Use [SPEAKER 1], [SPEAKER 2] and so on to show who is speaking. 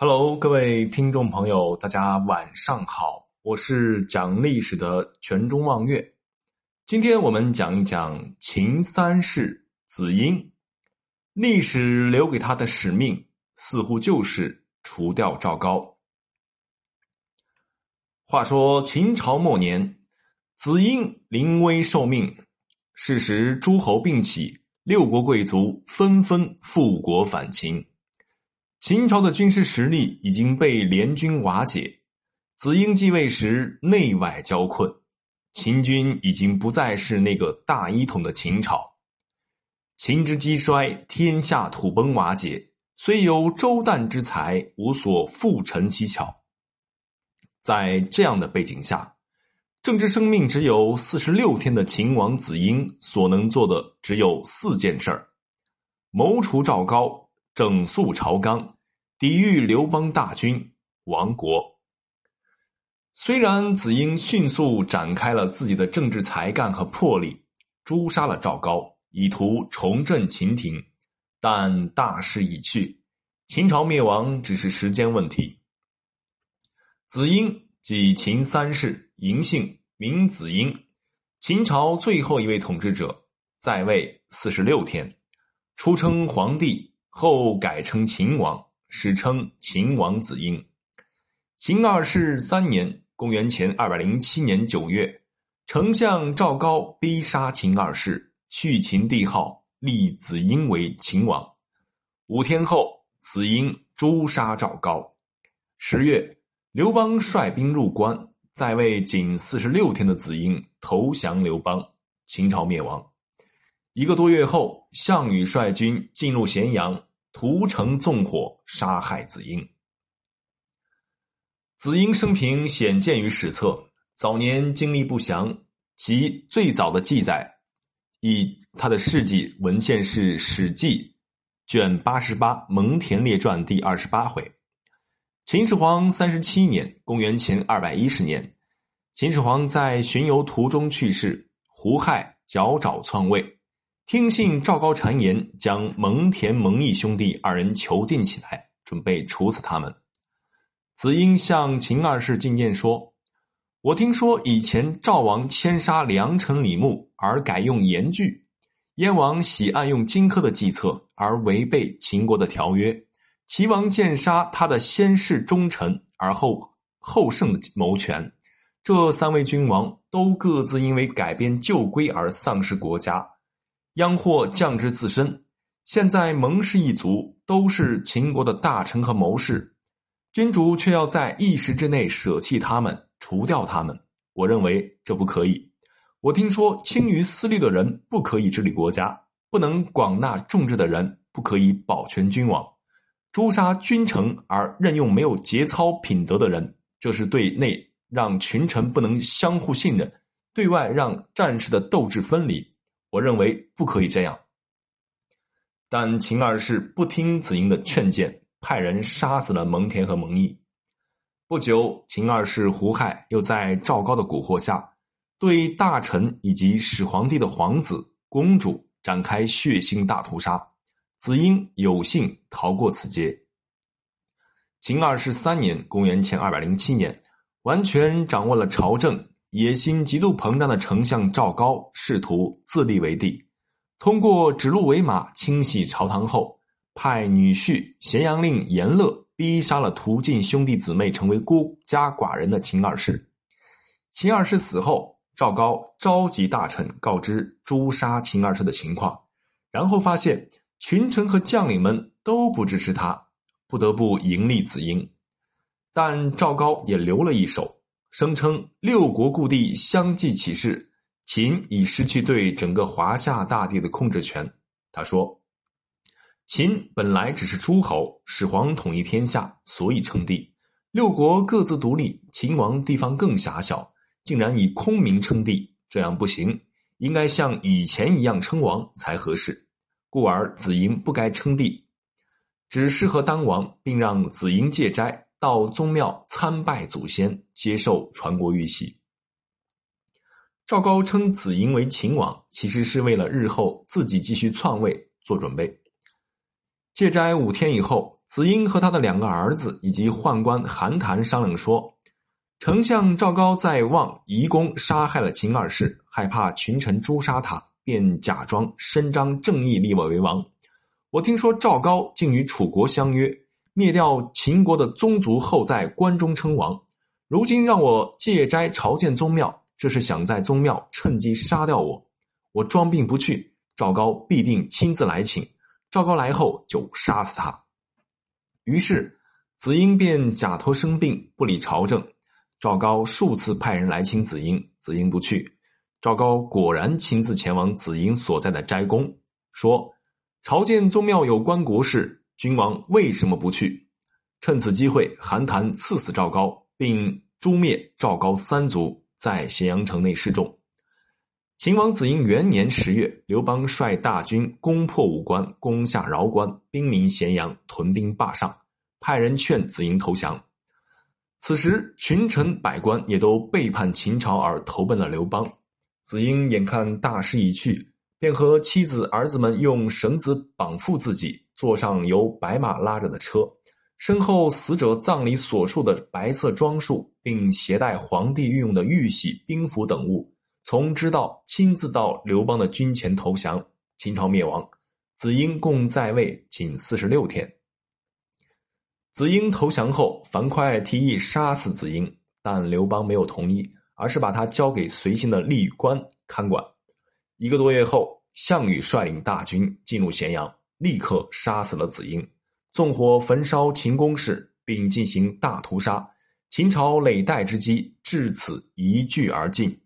[SPEAKER 1] Hello，各位听众朋友，大家晚上好，我是讲历史的全中望月。今天我们讲一讲秦三世子婴，历史留给他的使命似乎就是除掉赵高。话说秦朝末年，子婴临危受命，是时诸侯并起，六国贵族纷纷复国反秦。秦朝的军事实力已经被联军瓦解，子婴继位时内外交困，秦军已经不再是那个大一统的秦朝。秦之积衰，天下土崩瓦解，虽有周旦之才，无所复陈其巧。在这样的背景下，政治生命只有四十六天的秦王子婴所能做的只有四件事儿：谋除赵高。整肃朝纲，抵御刘邦大军，亡国。虽然子婴迅速展开了自己的政治才干和魄力，诛杀了赵高，以图重振秦庭，但大势已去，秦朝灭亡只是时间问题。子婴即秦三世，嬴姓，名子婴，秦朝最后一位统治者，在位四十六天，初称皇帝。后改称秦王，史称秦王子婴。秦二世三年（公元前二百零七年九月），丞相赵高逼杀秦二世，去秦帝号，立子婴为秦王。五天后，子婴诛杀赵高。十月，刘邦率兵入关，在位仅四十六天的子婴投降刘邦，秦朝灭亡。一个多月后，项羽率军进入咸阳。屠城纵火，杀害子婴。子婴生平显见于史册，早年经历不详，其最早的记载，以他的事迹文献是《史记》卷八十八《蒙恬列传》第二十八回。秦始皇三十七年（公元前二百一十年），秦始皇在巡游途中去世，胡亥脚爪篡位。听信赵高谗言，将蒙恬、蒙毅兄弟二人囚禁起来，准备处死他们。子婴向秦二世进谏说：“我听说以前赵王迁杀良臣李牧，而改用严句；燕王喜爱用荆轲的计策，而违背秦国的条约；齐王见杀他的先世忠臣，而后后胜谋权。这三位君王都各自因为改变旧规而丧失国家。”殃祸降之自身。现在蒙氏一族都是秦国的大臣和谋士，君主却要在一时之内舍弃他们，除掉他们。我认为这不可以。我听说轻于私利的人不可以治理国家，不能广纳众志的人不可以保全君王。诛杀君臣而任用没有节操品德的人，这是对内让群臣不能相互信任，对外让战士的斗志分离。我认为不可以这样，但秦二世不听子婴的劝谏，派人杀死了蒙恬和蒙毅。不久，秦二世胡亥又在赵高的蛊惑下，对大臣以及始皇帝的皇子、公主展开血腥大屠杀。子婴有幸逃过此劫。秦二世三年（公元前二百零七年），完全掌握了朝政。野心极度膨胀的丞相赵高试图自立为帝，通过指鹿为马清洗朝堂后，派女婿咸阳令严乐逼杀了屠尽兄弟姊妹成为孤家寡人的秦二世。秦二世死后，赵高召集大臣告知诛杀秦二世的情况，然后发现群臣和将领们都不支持他，不得不迎立子婴。但赵高也留了一手。声称六国故地相继起事，秦已失去对整个华夏大地的控制权。他说：“秦本来只是诸侯，始皇统一天下，所以称帝。六国各自独立，秦王地方更狭小，竟然以空名称帝，这样不行，应该像以前一样称王才合适。故而子婴不该称帝，只适合当王，并让子婴戒斋。”到宗庙参拜祖先，接受传国玉玺。赵高称子婴为秦王，其实是为了日后自己继续篡位做准备。戒斋五天以后，子婴和他的两个儿子以及宦官韩谈商量说，丞相赵高在望夷公杀害了秦二世，害怕群臣诛杀他，便假装伸张正义，立我为王。我听说赵高竟与楚国相约，灭掉秦国的宗族后，在关中称王。如今让我借斋朝见宗庙，这是想在宗庙趁机杀掉我。我装病不去，赵高必定亲自来请。赵高来后，就杀死他。于是，子婴便假托生病，不理朝政。赵高数次派人来请子婴，子婴不去。赵高果然亲自前往子婴所在的斋宫，说：“朝见宗庙有关国事，君王为什么不去？”趁此机会，韩谈赐死赵高，并诛灭赵高三族，在咸阳城内示众。秦王子婴元年十月，刘邦率大军攻破武关，攻下饶关，兵临咸阳，屯兵霸上，派人劝子婴投降。此时，群臣百官也都背叛秦朝而投奔了刘邦。子婴眼看大势已去，便和妻子儿子们用绳子绑缚自己，坐上由白马拉着的车，身后死者葬礼所述的白色装束，并携带皇帝御用的玉玺、兵符等物。从知道亲自到刘邦的军前投降，秦朝灭亡。子婴共在位仅四十六天。子婴投降后，樊哙提议杀死子婴，但刘邦没有同意，而是把他交给随行的吏官看管。一个多月后，项羽率领大军进入咸阳，立刻杀死了子婴，纵火焚烧秦宫室，并进行大屠杀。秦朝累代之机至此一炬而尽。